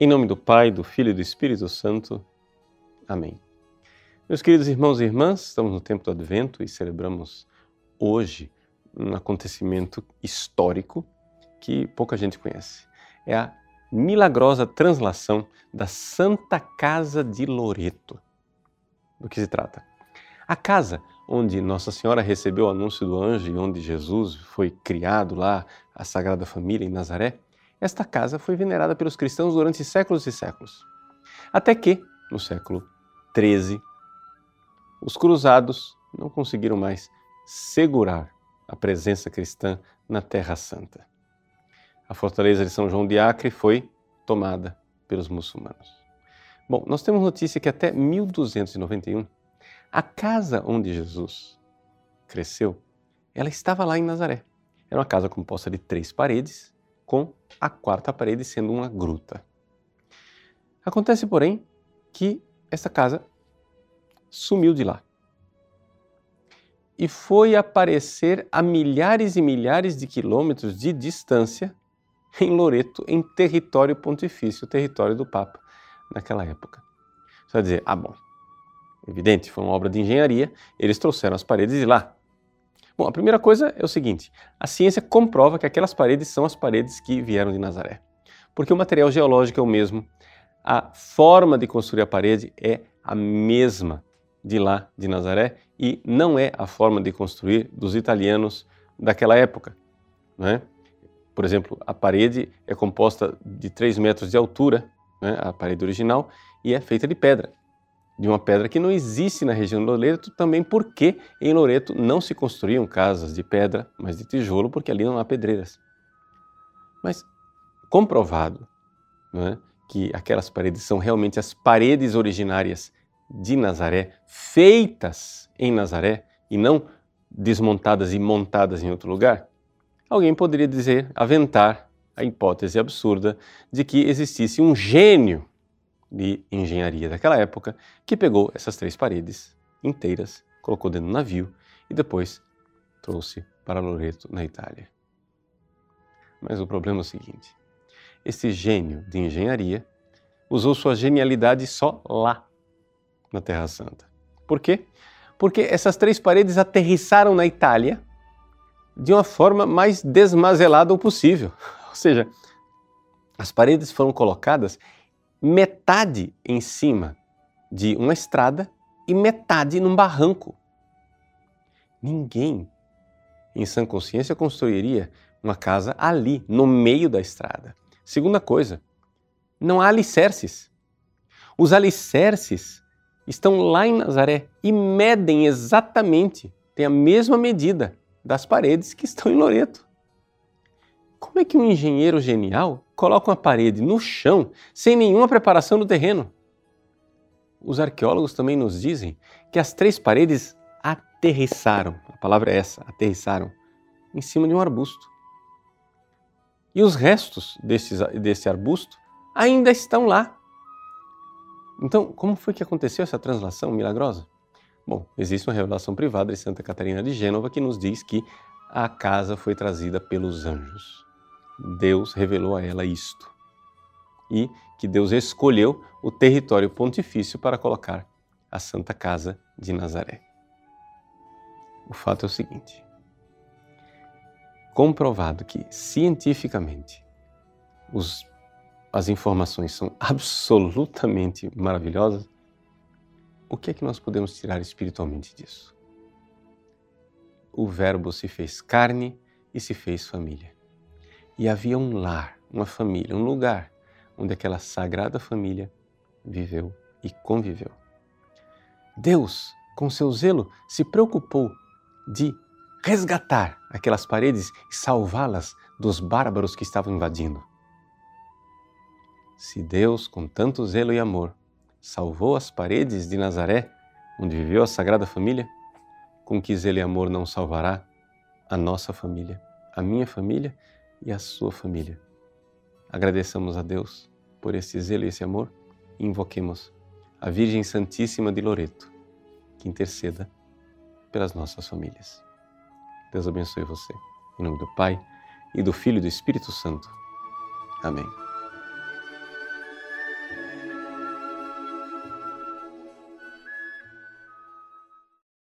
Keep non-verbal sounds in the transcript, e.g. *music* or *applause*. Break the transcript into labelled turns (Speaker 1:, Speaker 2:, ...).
Speaker 1: Em nome do Pai, do Filho e do Espírito Santo. Amém. Meus queridos irmãos e irmãs, estamos no tempo do Advento e celebramos hoje um acontecimento histórico que pouca gente conhece. É a milagrosa translação da Santa Casa de Loreto. Do que se trata? A casa onde Nossa Senhora recebeu o anúncio do anjo e onde Jesus foi criado lá, a Sagrada Família em Nazaré, esta casa foi venerada pelos cristãos durante séculos e séculos. Até que, no século XIII, os cruzados não conseguiram mais segurar a presença cristã na Terra Santa. A fortaleza de São João de Acre foi tomada pelos muçulmanos. Bom, nós temos notícia que até 1291, a casa onde Jesus cresceu, ela estava lá em Nazaré. Era uma casa composta de três paredes, com a quarta parede sendo uma gruta. Acontece, porém, que essa casa sumiu de lá e foi aparecer a milhares e milhares de quilômetros de distância em Loreto, em território pontifício, território do Papa, naquela época. Você vai dizer, ah, bom, evidente, foi uma obra de engenharia, eles trouxeram as paredes de lá. Bom, a primeira coisa é o seguinte: a ciência comprova que aquelas paredes são as paredes que vieram de Nazaré. Porque o material geológico é o mesmo, a forma de construir a parede é a mesma de lá de Nazaré e não é a forma de construir dos italianos daquela época. Não é? Por exemplo, a parede é composta de 3 metros de altura, né, a parede original, e é feita de pedra de uma pedra que não existe na região de Loreto, também porque em Loreto não se construíam casas de pedra, mas de tijolo, porque ali não há pedreiras. Mas comprovado é, que aquelas paredes são realmente as paredes originárias de Nazaré, feitas em Nazaré e não desmontadas e montadas em outro lugar, alguém poderia dizer, aventar a hipótese absurda de que existisse um gênio de engenharia daquela época que pegou essas três paredes inteiras, colocou dentro do navio e depois trouxe para Loreto, na Itália. Mas o problema é o seguinte: esse gênio de engenharia usou sua genialidade só lá, na Terra Santa. Por quê? Porque essas três paredes aterrissaram na Itália de uma forma mais desmazelada possível. *laughs* Ou seja, as paredes foram colocadas metade em cima de uma estrada e metade num barranco. Ninguém em sã consciência construiria uma casa ali, no meio da estrada. Segunda coisa, não há alicerces. Os alicerces estão lá em Nazaré e medem exatamente, têm a mesma medida das paredes que estão em Loreto. Como é que um engenheiro genial coloca uma parede no chão sem nenhuma preparação do terreno? Os arqueólogos também nos dizem que as três paredes aterrissaram, a palavra é essa, aterrissaram, em cima de um arbusto. E os restos desse, desse arbusto ainda estão lá. Então, como foi que aconteceu essa translação milagrosa? Bom, existe uma revelação privada de Santa Catarina de Gênova que nos diz que a casa foi trazida pelos anjos. Deus revelou a ela isto. E que Deus escolheu o território pontifício para colocar a Santa Casa de Nazaré. O fato é o seguinte: comprovado que cientificamente os, as informações são absolutamente maravilhosas, o que é que nós podemos tirar espiritualmente disso? O Verbo se fez carne e se fez família. E havia um lar, uma família, um lugar onde aquela sagrada família viveu e conviveu. Deus, com seu zelo, se preocupou de resgatar aquelas paredes e salvá-las dos bárbaros que estavam invadindo. Se Deus, com tanto zelo e amor, salvou as paredes de Nazaré, onde viveu a Sagrada Família, com que zelo e amor não salvará a nossa família, a minha família e a sua família. Agradeçamos a Deus por esse zelo e esse amor e invoquemos a Virgem Santíssima de Loreto, que interceda pelas nossas famílias. Deus abençoe você. Em nome do Pai, e do Filho e do Espírito Santo. Amém.